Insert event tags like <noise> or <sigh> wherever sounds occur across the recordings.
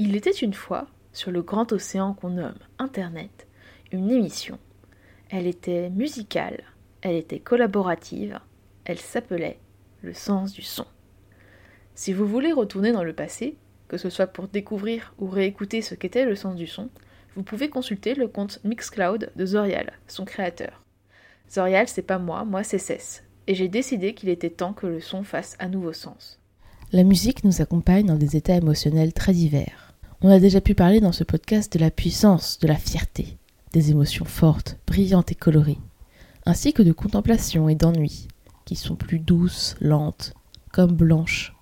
Il était une fois, sur le grand océan qu'on nomme Internet, une émission. Elle était musicale, elle était collaborative, elle s'appelait Le sens du son. Si vous voulez retourner dans le passé, que ce soit pour découvrir ou réécouter ce qu'était le sens du son, vous pouvez consulter le compte Mixcloud de Zorial, son créateur. Zorial, c'est pas moi, moi c'est Cess, et j'ai décidé qu'il était temps que le son fasse à nouveau sens. La musique nous accompagne dans des états émotionnels très divers. On a déjà pu parler dans ce podcast de la puissance, de la fierté, des émotions fortes, brillantes et colorées, ainsi que de contemplation et d'ennui, qui sont plus douces, lentes, comme blanches.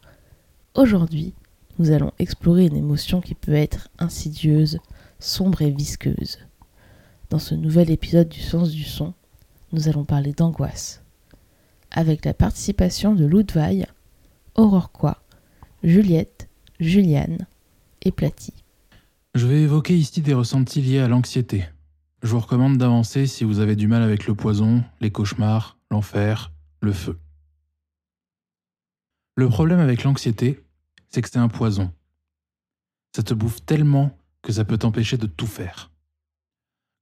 Aujourd'hui, nous allons explorer une émotion qui peut être insidieuse, sombre et visqueuse. Dans ce nouvel épisode du sens du son, nous allons parler d'angoisse, avec la participation de Ludwig, Aurore Quoi, Juliette, Juliane, je vais évoquer ici des ressentis liés à l'anxiété. Je vous recommande d'avancer si vous avez du mal avec le poison, les cauchemars, l'enfer, le feu. Le problème avec l'anxiété, c'est que c'est un poison. Ça te bouffe tellement que ça peut t'empêcher de tout faire.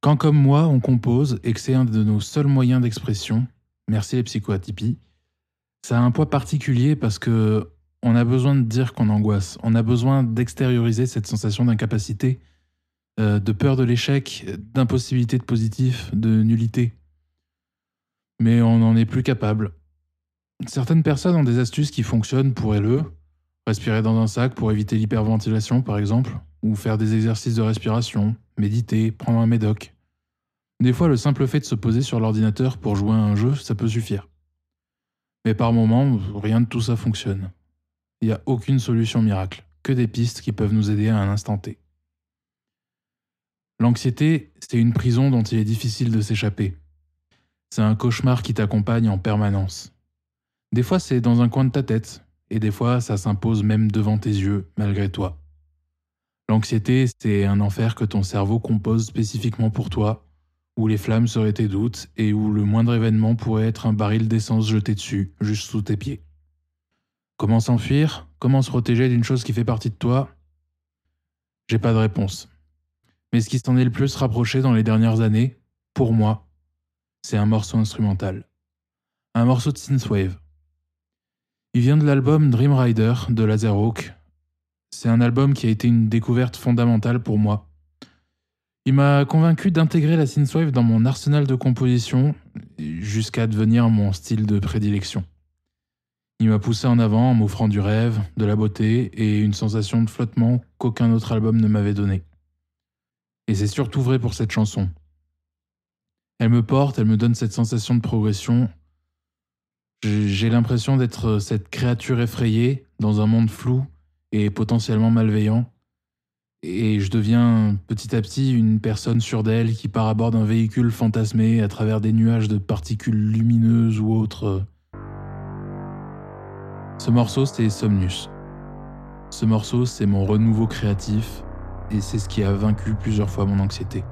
Quand comme moi on compose et que c'est un de nos seuls moyens d'expression, merci les psychoatypies, ça a un poids particulier parce que on a besoin de dire qu'on angoisse. On a besoin d'extérioriser cette sensation d'incapacité, euh, de peur de l'échec, d'impossibilité de positif, de nullité. Mais on n'en est plus capable. Certaines personnes ont des astuces qui fonctionnent pour elles. Respirer dans un sac pour éviter l'hyperventilation, par exemple, ou faire des exercices de respiration, méditer, prendre un médoc. Des fois, le simple fait de se poser sur l'ordinateur pour jouer à un jeu, ça peut suffire. Mais par moments, rien de tout ça fonctionne. Il n'y a aucune solution miracle, que des pistes qui peuvent nous aider à un instant T. L'anxiété, c'est une prison dont il est difficile de s'échapper. C'est un cauchemar qui t'accompagne en permanence. Des fois, c'est dans un coin de ta tête, et des fois, ça s'impose même devant tes yeux, malgré toi. L'anxiété, c'est un enfer que ton cerveau compose spécifiquement pour toi, où les flammes seraient tes doutes et où le moindre événement pourrait être un baril d'essence jeté dessus, juste sous tes pieds. Comment s'enfuir Comment se protéger d'une chose qui fait partie de toi? J'ai pas de réponse. Mais ce qui s'en est le plus rapproché dans les dernières années, pour moi, c'est un morceau instrumental. Un morceau de synthwave. Il vient de l'album Dream Rider de Lazarhawk. C'est un album qui a été une découverte fondamentale pour moi. Il m'a convaincu d'intégrer la synthwave dans mon arsenal de composition jusqu'à devenir mon style de prédilection. Il m'a poussé en avant en m'offrant du rêve, de la beauté et une sensation de flottement qu'aucun autre album ne m'avait donné. Et c'est surtout vrai pour cette chanson. Elle me porte, elle me donne cette sensation de progression. J'ai l'impression d'être cette créature effrayée dans un monde flou et potentiellement malveillant. Et je deviens petit à petit une personne sûre d'elle qui part à bord d'un véhicule fantasmé à travers des nuages de particules lumineuses ou autres ce morceau, c'est Somnus. Ce morceau, c'est mon renouveau créatif et c'est ce qui a vaincu plusieurs fois mon anxiété.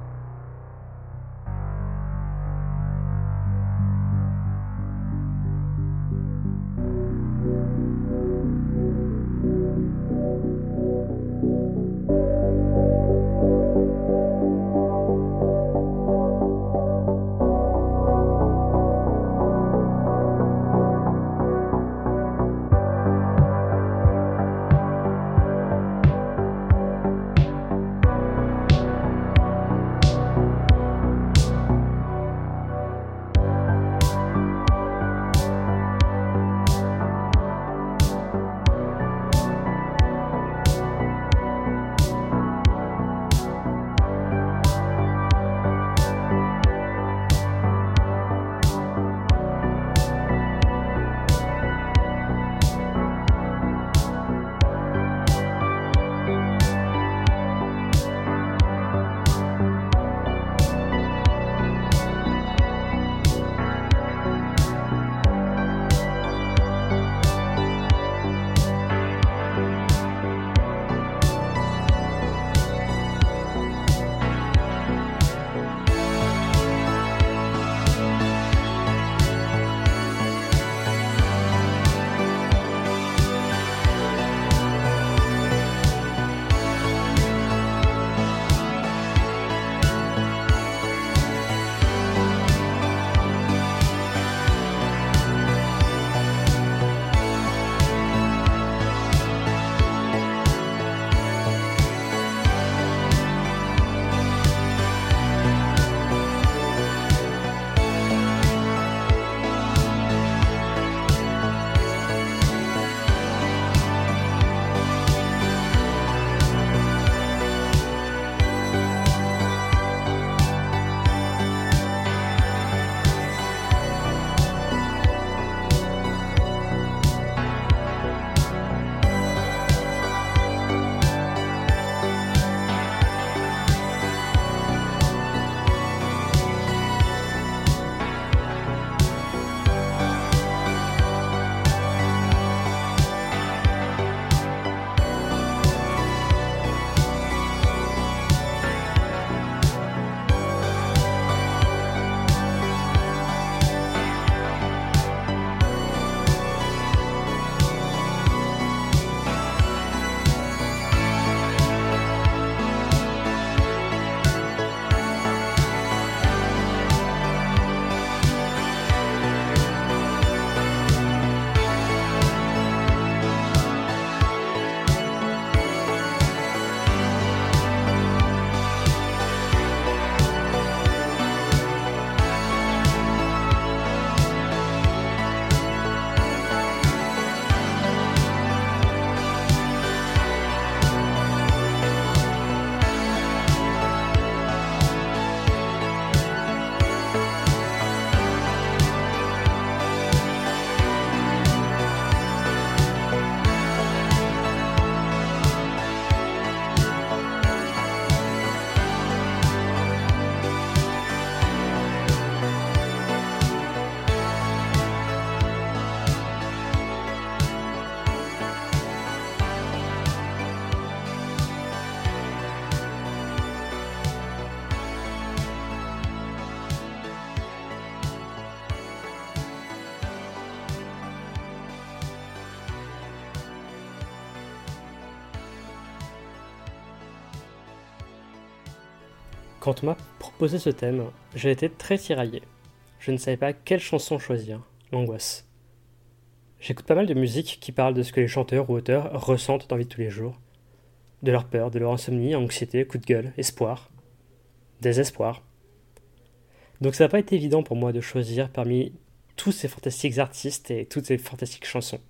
Quand on m'a proposé ce thème, j'ai été très tiraillé. Je ne savais pas quelle chanson choisir. L'angoisse. J'écoute pas mal de musique qui parle de ce que les chanteurs ou auteurs ressentent dans la vie de tous les jours. De leur peur, de leur insomnie, anxiété, coup de gueule, espoir, désespoir. Donc ça n'a pas été évident pour moi de choisir parmi tous ces fantastiques artistes et toutes ces fantastiques chansons.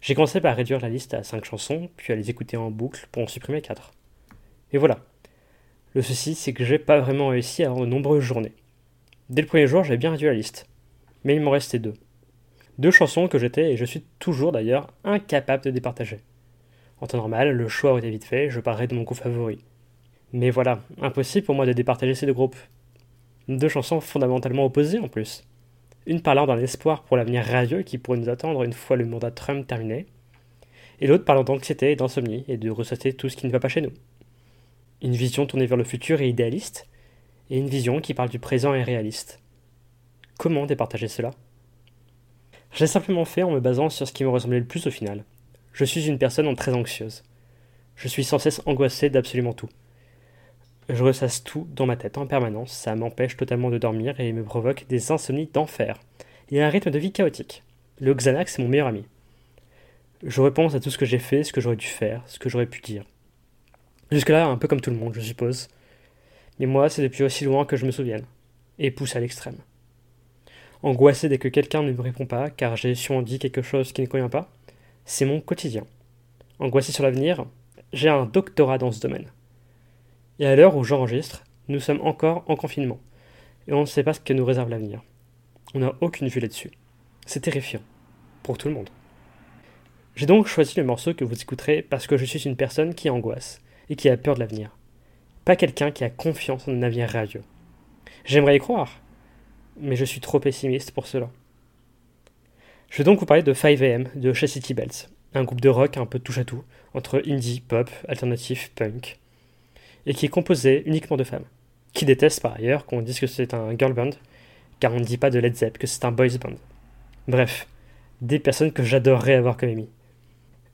J'ai commencé par réduire la liste à 5 chansons, puis à les écouter en boucle pour en supprimer 4. Et voilà. Le souci, c'est que j'ai pas vraiment réussi avant de nombreuses journées. Dès le premier jour, j'avais bien réduit la liste. Mais il m'en restait deux. Deux chansons que j'étais, et je suis toujours d'ailleurs, incapable de départager. En temps normal, le choix aurait été vite fait, je parlerais de mon groupe favori. Mais voilà, impossible pour moi de départager ces deux groupes. Deux chansons fondamentalement opposées en plus. Une parlant d'un espoir pour l'avenir radieux qui pourrait nous attendre une fois le mandat Trump terminé, et l'autre parlant d'anxiété et d'insomnie et de ressasser tout ce qui ne va pas chez nous. Une vision tournée vers le futur et idéaliste, et une vision qui parle du présent et réaliste. Comment départager cela? Je l'ai simplement fait en me basant sur ce qui me ressemblait le plus au final. Je suis une personne très anxieuse. Je suis sans cesse angoissé d'absolument tout. Je ressasse tout dans ma tête en permanence, ça m'empêche totalement de dormir et me provoque des insomnies d'enfer. Et un rythme de vie chaotique. Le Xanax est mon meilleur ami. Je repense à tout ce que j'ai fait, ce que j'aurais dû faire, ce que j'aurais pu dire. Jusque-là, un peu comme tout le monde, je suppose. Mais moi, c'est depuis aussi loin que je me souvienne. Et pousse à l'extrême angoissé dès que quelqu'un ne me répond pas, car j'ai dit quelque chose qui ne convient pas, c'est mon quotidien. Angoissé sur l'avenir, j'ai un doctorat dans ce domaine. Et à l'heure où j'enregistre, nous sommes encore en confinement, et on ne sait pas ce que nous réserve l'avenir. On n'a aucune vue là-dessus. C'est terrifiant, pour tout le monde. J'ai donc choisi le morceau que vous écouterez parce que je suis une personne qui angoisse et qui a peur de l'avenir. Pas quelqu'un qui a confiance en un avenir radieux. J'aimerais y croire, mais je suis trop pessimiste pour cela. Je vais donc vous parler de 5am de Chastity Belts, un groupe de rock un peu touche à tout, entre indie, pop, alternatif, punk, et qui est composé uniquement de femmes, qui détestent par ailleurs qu'on dise que c'est un girl band, car on ne dit pas de Led Zepp que c'est un boys band. Bref, des personnes que j'adorerais avoir comme amis.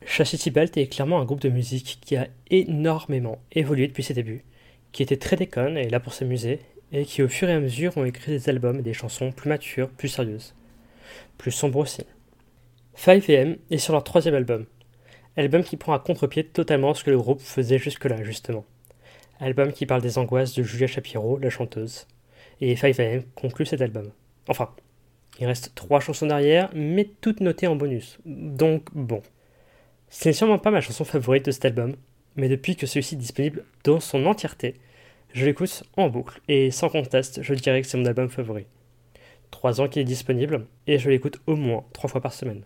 Chastity Belt est clairement un groupe de musique qui a énormément évolué depuis ses débuts, qui était très déconne et là pour s'amuser, et qui au fur et à mesure ont écrit des albums et des chansons plus matures, plus sérieuses, plus sombres aussi. 5am est sur leur troisième album, album qui prend à contre-pied totalement ce que le groupe faisait jusque-là, justement. Album qui parle des angoisses de Julia Shapiro, la chanteuse, et 5am conclut cet album. Enfin, il reste trois chansons derrière, mais toutes notées en bonus, donc bon. Ce n'est sûrement pas ma chanson favorite de cet album, mais depuis que celui-ci est disponible dans son entièreté, je l'écoute en boucle et sans conteste, je dirais que c'est mon album favori. Trois ans qu'il est disponible et je l'écoute au moins trois fois par semaine.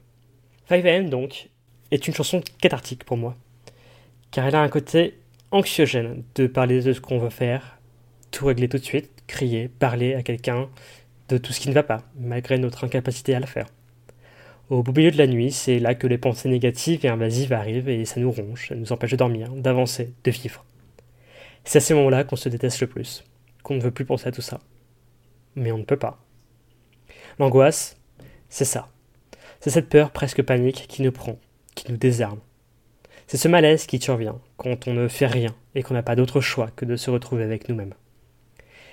5am donc est une chanson cathartique pour moi, car elle a un côté anxiogène de parler de ce qu'on veut faire, tout régler tout de suite, crier, parler à quelqu'un de tout ce qui ne va pas, malgré notre incapacité à le faire. Au beau milieu de la nuit, c'est là que les pensées négatives et invasives arrivent et ça nous ronge, ça nous empêche de dormir, d'avancer, de vivre. C'est à ces moments-là qu'on se déteste le plus, qu'on ne veut plus penser à tout ça. Mais on ne peut pas. L'angoisse, c'est ça. C'est cette peur presque panique qui nous prend, qui nous désarme. C'est ce malaise qui survient quand on ne fait rien et qu'on n'a pas d'autre choix que de se retrouver avec nous-mêmes.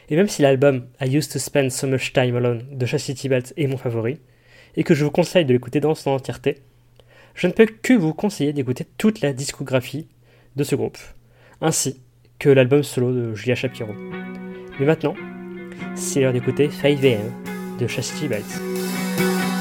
Et même si l'album I Used to Spend So Much Time Alone de Chastity Belt est mon favori, et que je vous conseille de l'écouter dans son entièreté, je ne peux que vous conseiller d'écouter toute la discographie de ce groupe, ainsi que l'album solo de Julia Shapiro. Mais maintenant, c'est l'heure d'écouter 5am de Chastity Belts.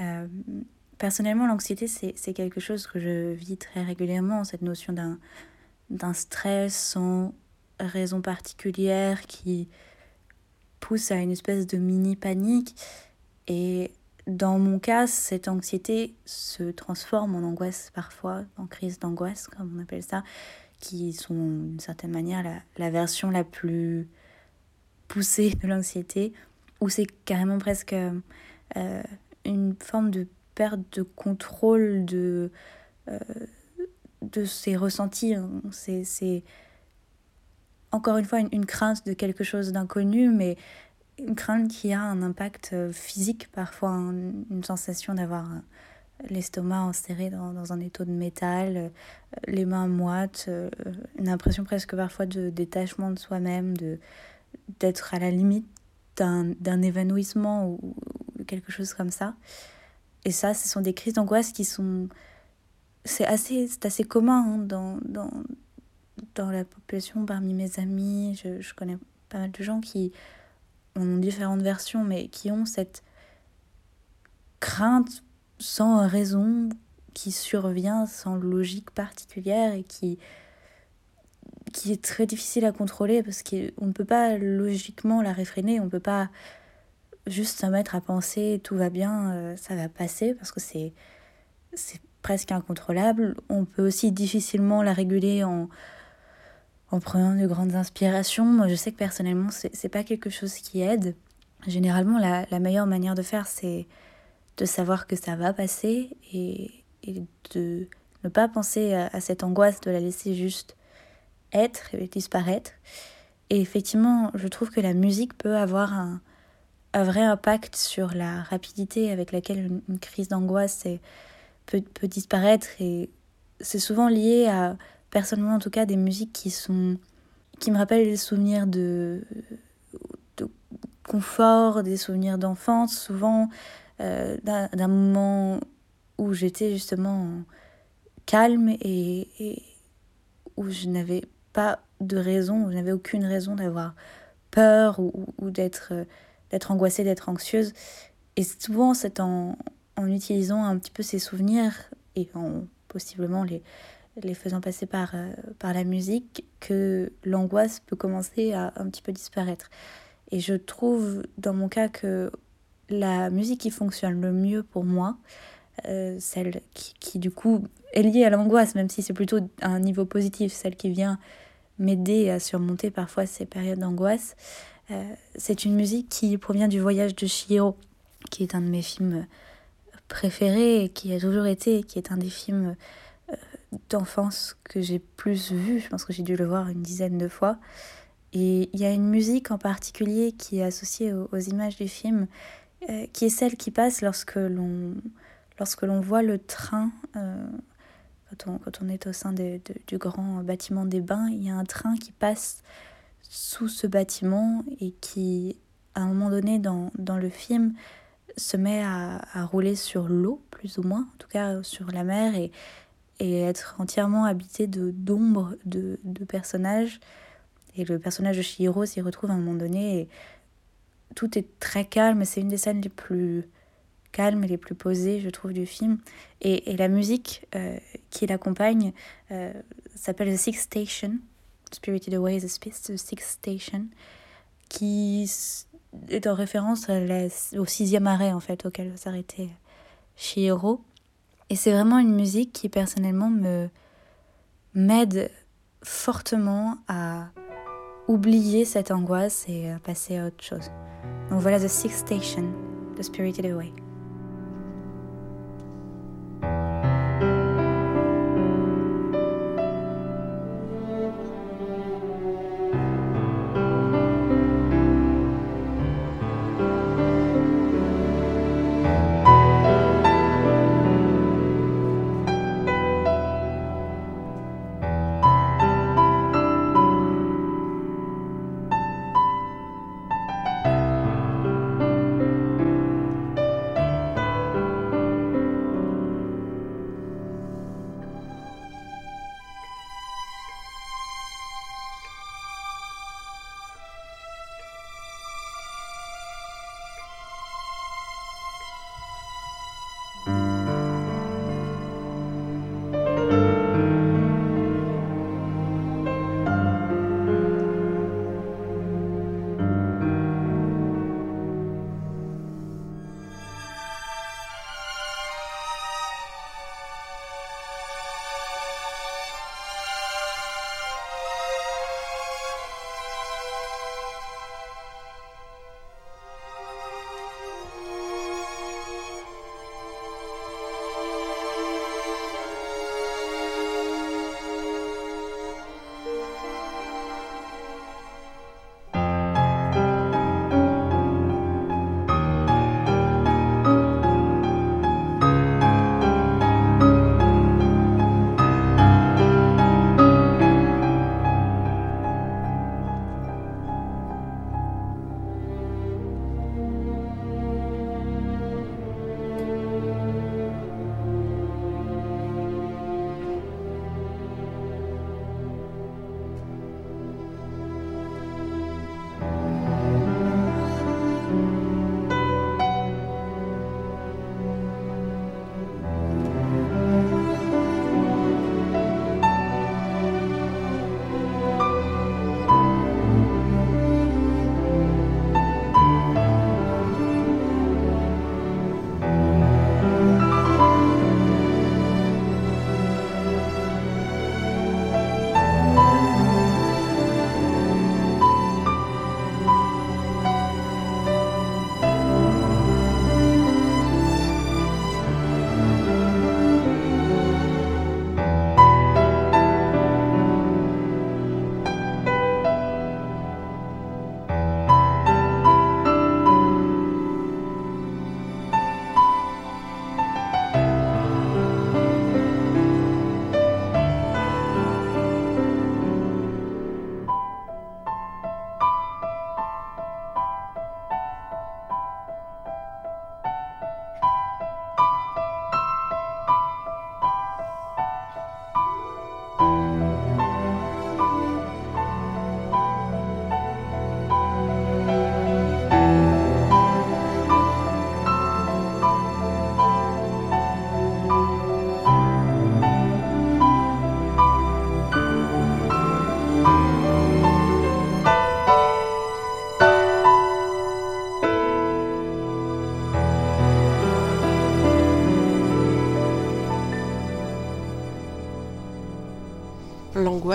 Euh, personnellement, l'anxiété, c'est quelque chose que je vis très régulièrement, cette notion d'un stress sans raison particulière qui pousse à une espèce de mini panique. Et dans mon cas, cette anxiété se transforme en angoisse parfois, en crise d'angoisse, comme on appelle ça, qui sont d'une certaine manière la, la version la plus poussée de l'anxiété, où c'est carrément presque euh, une forme de perte de contrôle de, euh, de ses ressentis. C'est encore une fois une, crainte de quelque chose d'inconnu, mais une crainte qui a un impact euh, physique, parfois une sensation d'avoir l'estomac enserré dans, dans, un étau de métal, les mains moites, une impression presque parfois de détachement de soi-même, d'être à la limite d'un évanouissement ou, quelque chose comme ça. Et ça, ce sont des crises d'angoisse qui sont... C'est assez, assez commun hein, dans, dans, dans la population, parmi mes amis. Je, je connais pas mal de gens qui ont différentes versions, mais qui ont cette crainte sans raison qui survient, sans logique particulière et qui, qui est très difficile à contrôler parce qu'on ne peut pas logiquement la réfréner, on ne peut pas juste se mettre à penser tout va bien, euh, ça va passer parce que c'est presque incontrôlable. On peut aussi difficilement la réguler en, en prenant de grandes inspirations. Moi, je sais que personnellement, c'est pas quelque chose qui aide. Généralement, la, la meilleure manière de faire, c'est de savoir que ça va passer et, et de ne pas penser à, cette angoisse, de la laisser juste être et disparaître. Et effectivement, je trouve que la musique peut avoir un, un vrai impact sur la rapidité avec laquelle une, crise d'angoisse peut, disparaître. Et c'est souvent lié à, personnellement en tout cas, des musiques qui sont qui me rappellent des souvenirs de, confort, des souvenirs d'enfance, souvent euh, d'un moment où j'étais justement calme et, où je n'avais pas de raison, où je n'avais aucune raison d'avoir peur ou d'être d'être angoissée, d'être anxieuse. Et souvent, c'est en, en utilisant un petit peu ces souvenirs et en possiblement les, les faisant passer par, euh, par la musique que l'angoisse peut commencer à un petit peu disparaître. Et je trouve dans mon cas que la musique qui fonctionne le mieux pour moi, euh, celle qui, qui, du coup est liée à l'angoisse, même si c'est plutôt un niveau positif, celle qui vient m'aider à surmonter parfois ces périodes d'angoisse, c'est une musique qui provient du voyage de Chihiro, qui est un de mes films préférés et qui a toujours été, qui est un des films euh, d'enfance que j'ai plus vu. Je pense que j'ai dû le voir une dizaine de fois. Et il y a une musique en particulier qui est associée aux, images du film euh, qui est celle qui passe lorsque l'on lorsque l'on voit le train euh, quand, on, quand on est au sein du grand bâtiment des bains il y a un train qui passe sous ce bâtiment et qui à un moment donné dans, dans le film se met à, à rouler sur l'eau plus ou moins en tout cas sur la mer et, et être entièrement habité d'ombres de, de personnages et le personnage de Shihiro s'y retrouve à un moment donné et tout est très calme. C'est une des scènes les plus calmes et les plus posées, je trouve, du film. Et, et la musique euh, qui l'accompagne euh, s'appelle The Sixth Station, Spirited Away, The, The Sixth Station, qui est en référence au sixième arrêt, en fait, auquel va s'arrêter Shihiro. Et c'est vraiment une musique qui, personnellement, me m'aide fortement à oublier cette angoisse et à passer à autre chose. Donc voilà The Sixth Station de Spirited Away.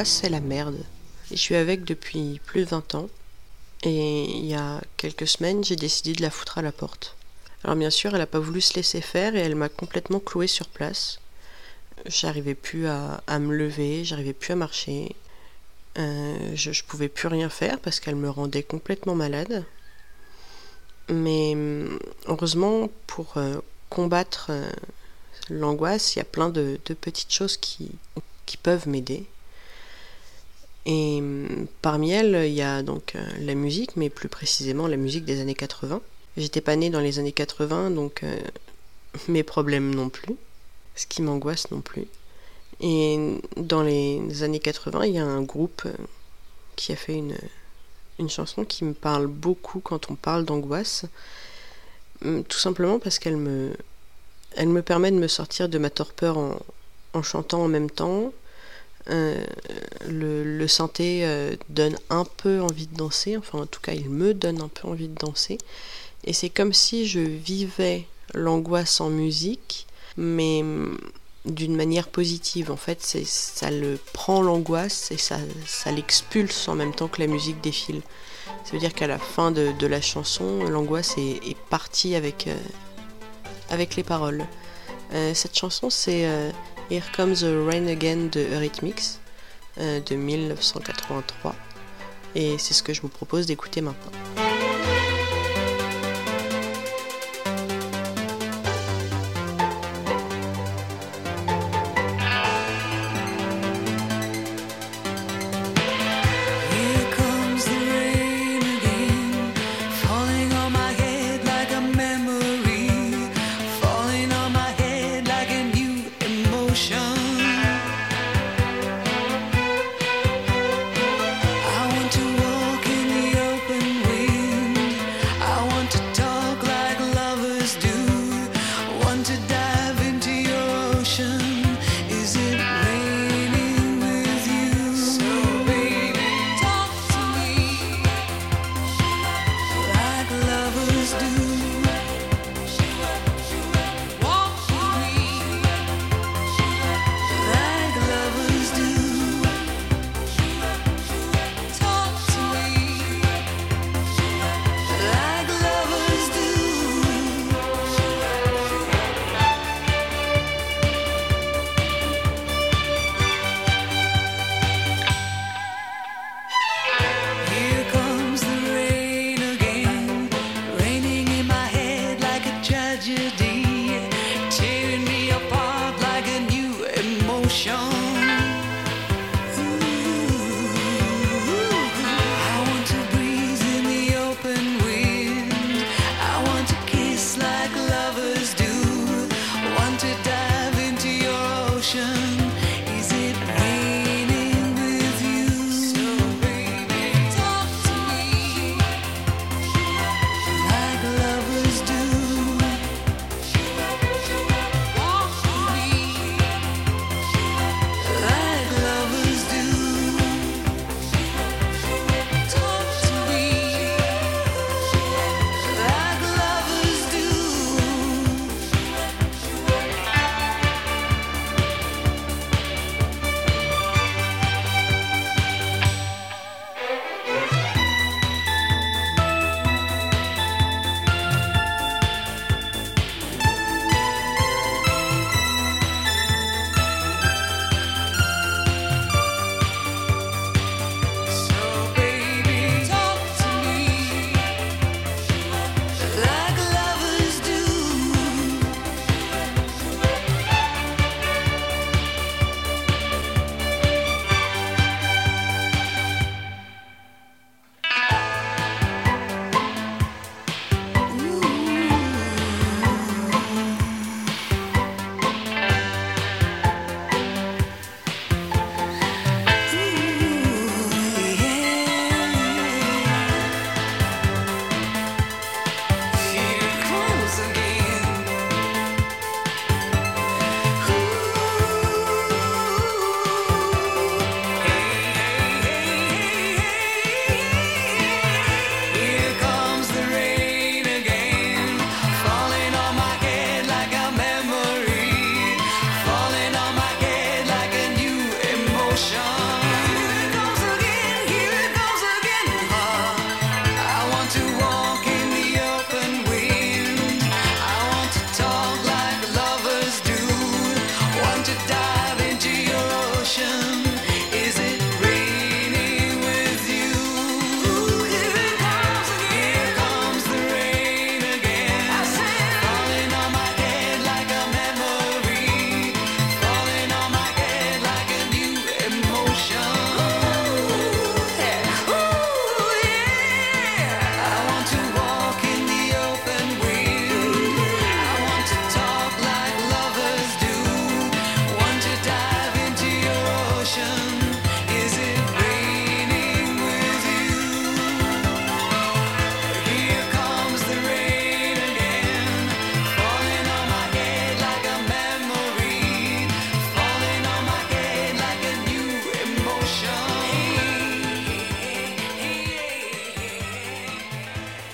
C'est la merde. Je suis avec depuis plus de 20 ans. Et il y a quelques semaines, j'ai décidé de la foutre à la porte. Alors bien sûr, elle n'a pas voulu se laisser faire et elle m'a complètement cloué sur place. J'arrivais plus à, me lever, j'arrivais plus à marcher. Euh, je, ne pouvais plus rien faire parce qu'elle me rendait complètement malade. Mais heureusement, pour euh, combattre euh, l'angoisse, il y a plein de, petites choses qui peuvent m'aider. Et parmi elles, il y a donc la musique, mais plus précisément la musique des années 80. J'étais pas née dans les années 80, donc <laughs> mes problèmes non plus ce qui m'angoisse non plus. Et dans les années 80, il y a un groupe euh, qui a fait une, une chanson qui me parle beaucoup quand on parle d'angoisse. Hum, tout simplement parce qu'elle me, elle me permet de me sortir de ma torpeur en chantant en même temps. Euh, le, le euh, donne un peu envie de danser, enfin en tout cas il me donne un peu envie de danser. Et c'est comme si je vivais l'angoisse en musique mais mm, d'une manière positive. En fait, ça le prend l'angoisse et ça, ça l'expulse en même temps que la musique défile. Ça veut dire qu'à la fin de, la chanson, l'angoisse est, partie avec, euh, avec les paroles. Cette chanson, c'est Here Comes the Rain Again de Eurythmics de 1983. Et c'est ce que je vous propose d'écouter maintenant.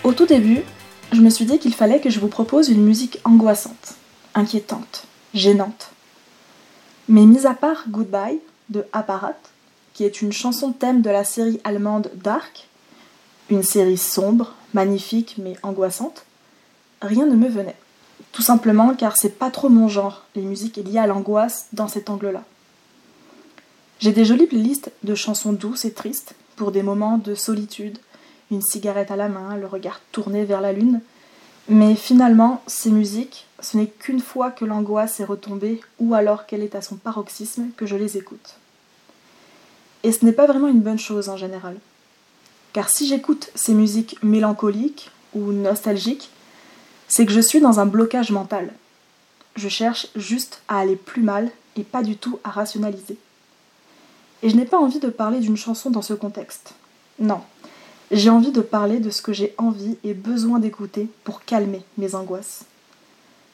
Au tout début, je me suis dit qu'il fallait que je vous propose une musique angoissante, inquiétante, gênante. Mais mis à part Goodbye de Apparat, qui est une chanson thème de la série allemande Dark, une série sombre, magnifique mais angoissante, rien ne me venait. Tout simplement car c'est pas trop mon genre, les musiques liées à l'angoisse dans cet angle-là. J'ai des jolies playlists de chansons douces et tristes pour des moments de solitude, une cigarette à la main, le regard tourné vers la lune. Mais finalement, ces musiques, ce n'est qu'une fois que l'angoisse est retombée ou alors qu'elle est à son paroxysme que je les écoute. Et ce n'est pas vraiment une bonne chose en général. Car si j'écoute ces musiques mélancoliques ou nostalgiques, c'est que je suis dans un blocage mental. Je cherche juste à aller plus mal et pas du tout à rationaliser. Et je n'ai pas envie de parler d'une chanson dans ce contexte. Non, j'ai envie de parler de ce que j'ai envie et besoin d'écouter pour calmer mes angoisses.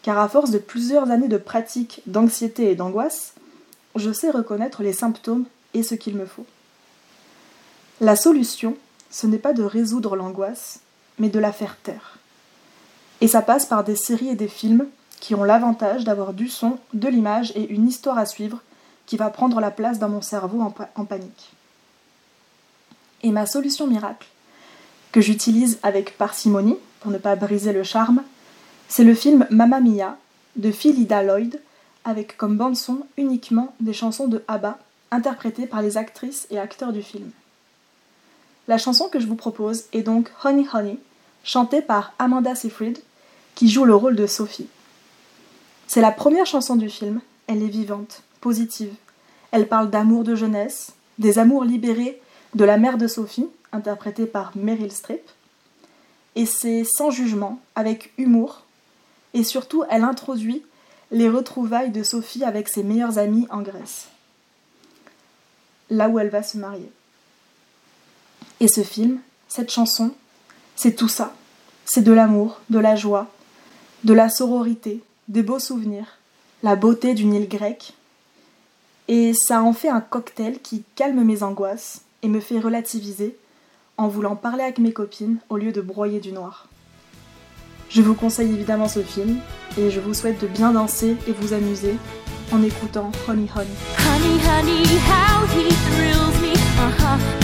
Car à force de plusieurs années de pratique d'anxiété et d'angoisse, je sais reconnaître les symptômes et ce qu'il me faut. La solution, ce n'est pas de résoudre l'angoisse, mais de la faire taire. Et ça passe par des séries et des films qui ont l'avantage d'avoir du son, de l'image et une histoire à suivre qui va prendre la place dans mon cerveau en, panique. Et ma solution miracle, que j'utilise avec parcimonie pour ne pas briser le charme, c'est le film Mamma Mia de Philida Lloyd, avec comme bande-son uniquement des chansons de ABBA interprétées par les actrices et acteurs du film. La chanson que je vous propose est donc Honey Honey, chantée par Amanda Seyfried, qui joue le rôle de Sophie. C'est la première chanson du film, elle est vivante, positive. Elle parle d'amour de jeunesse, des amours libérés de la mère de Sophie, interprétée par Meryl Streep. Et c'est sans jugement, avec humour, et surtout elle introduit les retrouvailles de Sophie avec ses meilleurs amis en Grèce, là où elle va se marier. Et ce film, cette chanson, c'est tout ça. C'est de l'amour, de la joie, de la sororité, des beaux souvenirs, la beauté d'une île grecque, et ça en fait un cocktail qui calme mes angoisses et me fait relativiser en voulant parler avec mes copines au lieu de broyer du noir. Je vous conseille évidemment ce film et je vous souhaite de bien danser et vous amuser en écoutant Honey Honey. Honey honey. Uh-huh.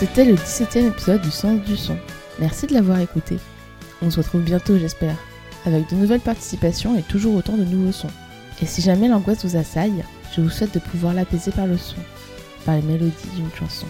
C'était le 17e épisode du Sens du Son. Merci de l'avoir écouté. On se retrouve bientôt, j'espère, avec de nouvelles participations et toujours autant de nouveaux sons. Et si jamais l'angoisse vous assaille, je vous souhaite de pouvoir l'apaiser par le son, par les mélodies d'une chanson.